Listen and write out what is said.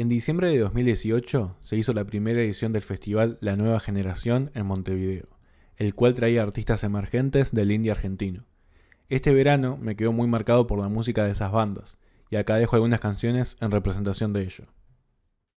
En diciembre de 2018 se hizo la primera edición del festival La Nueva Generación en Montevideo, el cual traía artistas emergentes del indie argentino. Este verano me quedó muy marcado por la música de esas bandas, y acá dejo algunas canciones en representación de ello.